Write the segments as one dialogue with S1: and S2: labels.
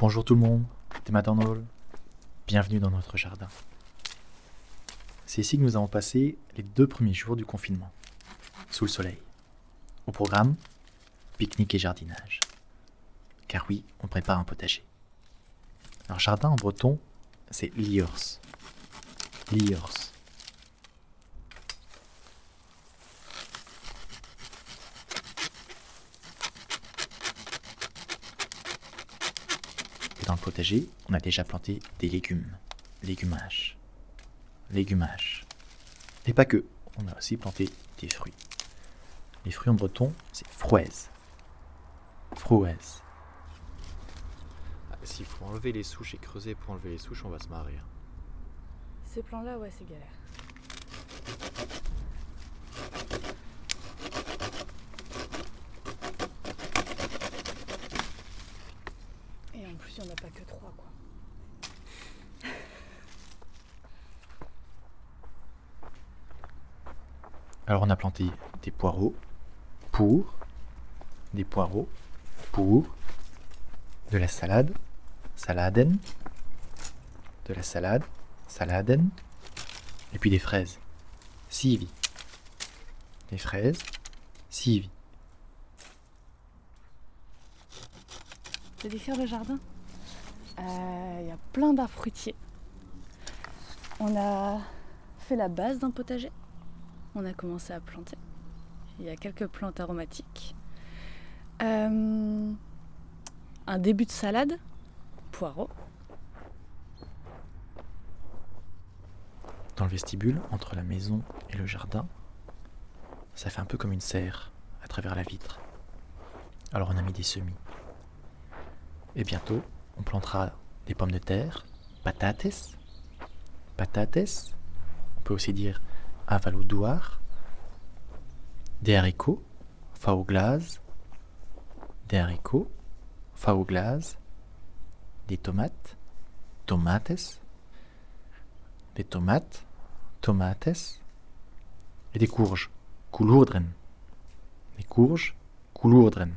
S1: Bonjour tout le monde, c'est Maternal. Bienvenue dans notre jardin. C'est ici que nous avons passé les deux premiers jours du confinement, sous le soleil. Au programme, pique-nique et jardinage. Car oui, on prépare un potager. Alors jardin en breton, c'est liors. Liors. Le potager, on a déjà planté des légumes, légumages, légumages. Et pas que, on a aussi planté des fruits. Les fruits en breton, c'est frouez. Frouez.
S2: Ah, S'il faut enlever les souches et creuser pour enlever les souches, on va se marrer. hein.
S3: Ces plans-là, ouais, c'est galère. Et en plus, il n'y en a pas que trois, quoi.
S1: Alors on a planté des poireaux pour, des poireaux pour, de la salade, saladen, de la salade, saladen, et puis des fraises, sivi. Des fraises, sivi.
S3: C'est décrire le jardin? Euh, Il y a plein d'arbres fruitiers. On a fait la base d'un potager. On a commencé à planter. Il y a quelques plantes aromatiques. Euh, un début de salade, poireaux.
S1: Dans le vestibule, entre la maison et le jardin, ça fait un peu comme une serre à travers la vitre. Alors on a mis des semis. Et bientôt, on plantera des pommes de terre, patates, patates, on peut aussi dire avaloudoir, des haricots, fauglas, des haricots, fauglas, des tomates, tomates, des tomates, tomates, et des courges, coulourdren. Des courges, coulourdren.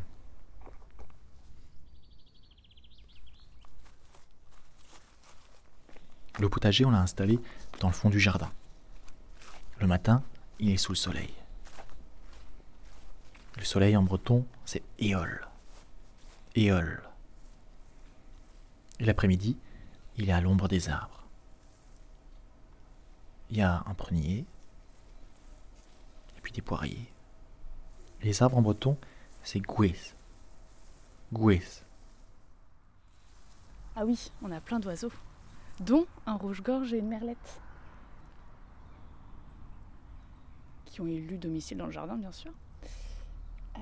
S1: Le potager, on l'a installé dans le fond du jardin. Le matin, il est sous le soleil. Le soleil en breton, c'est éole. Éole. Et l'après-midi, il est à l'ombre des arbres. Il y a un prunier, et puis des poiriers. Les arbres en breton, c'est gouez. Gouez.
S3: Ah oui, on a plein d'oiseaux. Dont un rouge-gorge et une merlette. Qui ont élu domicile dans le jardin, bien sûr. Euh,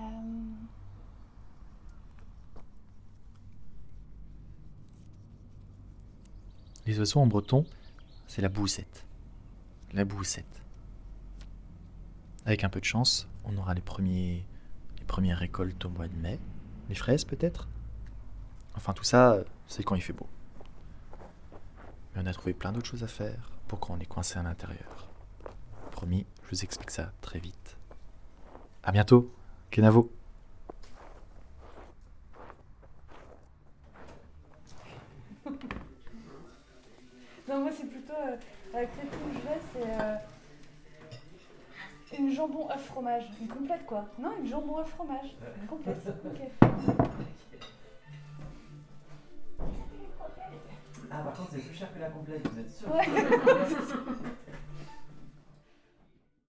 S1: Les oiseaux en breton, c'est la boussette. La boussette. Avec un peu de chance, on aura les, les premières récoltes au mois de mai. Les fraises peut-être? Enfin tout ça, c'est quand il fait beau. Mais on a trouvé plein d'autres choses à faire pour on est coincé à l'intérieur. Promis, je vous explique ça très vite. À bientôt, Kenavo
S3: Non, moi c'est plutôt euh, avec les que je vais, c'est euh, une jambon œuf fromage, une complète quoi. Non, une jambon œuf fromage, une complète. Ok.
S4: Ah, par contre, c'est plus cher que la complète, vous êtes sûr
S3: Ouais.